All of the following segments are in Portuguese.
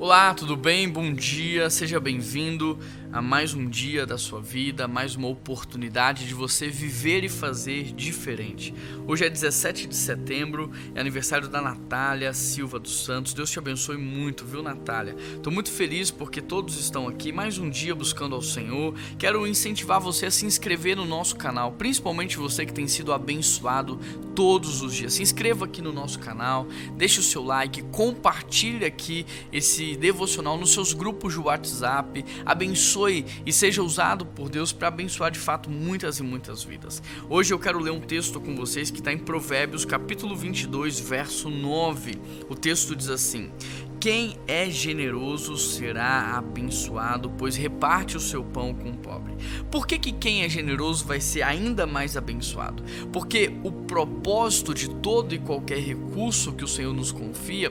Olá, tudo bem? Bom dia, seja bem-vindo a mais um dia da sua vida, mais uma oportunidade de você viver e fazer diferente. Hoje é 17 de setembro, é aniversário da Natália Silva dos Santos. Deus te abençoe muito, viu, Natália? Estou muito feliz porque todos estão aqui mais um dia buscando ao Senhor. Quero incentivar você a se inscrever no nosso canal, principalmente você que tem sido abençoado todos os dias. Se inscreva aqui no nosso canal, deixe o seu like, compartilhe aqui esse devocional nos seus grupos de WhatsApp, abençoe abençoe e seja usado por Deus para abençoar de fato muitas e muitas vidas. Hoje eu quero ler um texto com vocês que está em Provérbios, capítulo 22, verso 9. O texto diz assim: quem é generoso será abençoado, pois reparte o seu pão com o pobre. Por que, que quem é generoso vai ser ainda mais abençoado? Porque o propósito de todo e qualquer recurso que o Senhor nos confia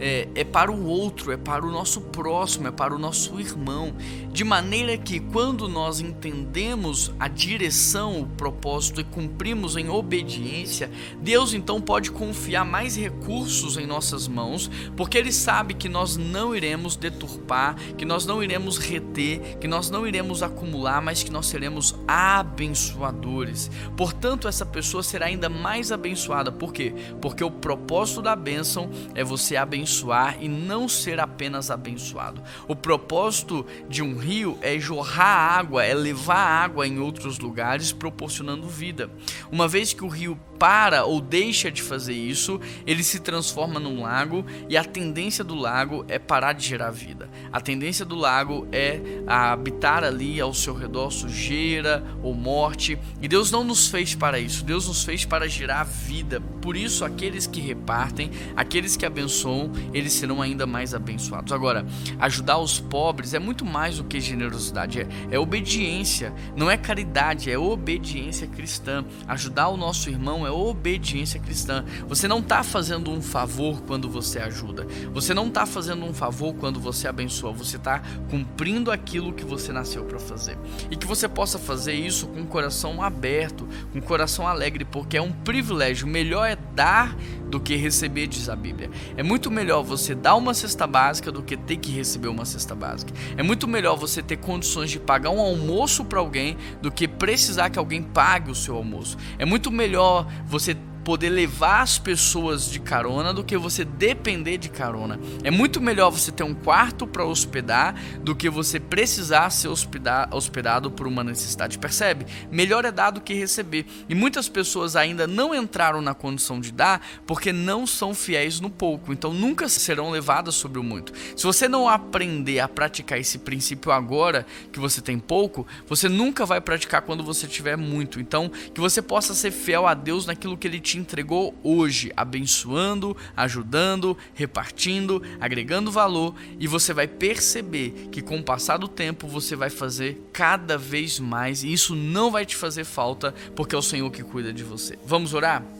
é, é para o outro, é para o nosso próximo, é para o nosso irmão. De maneira que quando nós entendemos a direção, o propósito e cumprimos em obediência, Deus então pode confiar mais recursos em nossas mãos, porque Ele sabe sabe que nós não iremos deturpar, que nós não iremos reter, que nós não iremos acumular, mas que nós seremos abençoadores. Portanto, essa pessoa será ainda mais abençoada. Por quê? Porque o propósito da bênção é você abençoar e não ser apenas abençoado. O propósito de um rio é jorrar água, é levar água em outros lugares, proporcionando vida. Uma vez que o rio para ou deixa de fazer isso, ele se transforma num lago e a tendência do lago é parar de gerar vida. A tendência do lago é habitar ali ao seu redor sujeira ou morte. E Deus não nos fez para isso. Deus nos fez para gerar vida. Por isso, aqueles que repartem, aqueles que abençoam, eles serão ainda mais abençoados. Agora, ajudar os pobres é muito mais do que generosidade, é, é obediência, não é caridade, é obediência cristã. Ajudar o nosso irmão é obediência cristã. Você não está fazendo um favor quando você ajuda. Você não está fazendo um favor quando você abençoa, você está cumprindo aquilo que você nasceu para fazer. E que você possa fazer isso com o coração aberto, com o coração alegre, porque é um privilégio. Melhor é dar do que receber, diz a Bíblia. É muito melhor você dar uma cesta básica do que ter que receber uma cesta básica. É muito melhor você ter condições de pagar um almoço para alguém do que precisar que alguém pague o seu almoço. É muito melhor você poder levar as pessoas de carona do que você depender de carona. É muito melhor você ter um quarto para hospedar do que você precisar ser hospedado por uma necessidade. Percebe? Melhor é dar do que receber. E muitas pessoas ainda não entraram na condição de dar porque não são fiéis no pouco. Então nunca serão levadas sobre o muito. Se você não aprender a praticar esse princípio agora que você tem pouco, você nunca vai praticar quando você tiver muito. Então que você possa ser fiel a Deus naquilo que Ele te entregou hoje, abençoando, ajudando, repartindo, agregando valor e você vai perceber que com o passar do tempo você vai fazer cada vez mais e isso não vai te fazer falta porque é o Senhor que cuida de você. Vamos orar?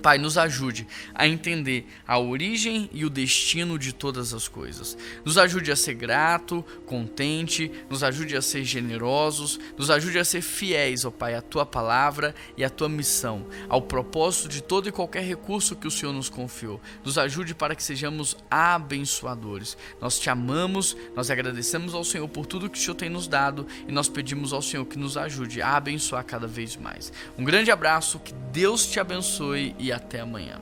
Pai, nos ajude a entender a origem e o destino de todas as coisas. Nos ajude a ser grato, contente, nos ajude a ser generosos, nos ajude a ser fiéis, ó Pai, à tua palavra e à tua missão, ao propósito de todo e qualquer recurso que o Senhor nos confiou. Nos ajude para que sejamos abençoadores. Nós te amamos, nós agradecemos ao Senhor por tudo que o Senhor tem nos dado e nós pedimos ao Senhor que nos ajude a abençoar cada vez mais. Um grande abraço, que Deus te abençoe e até amanhã.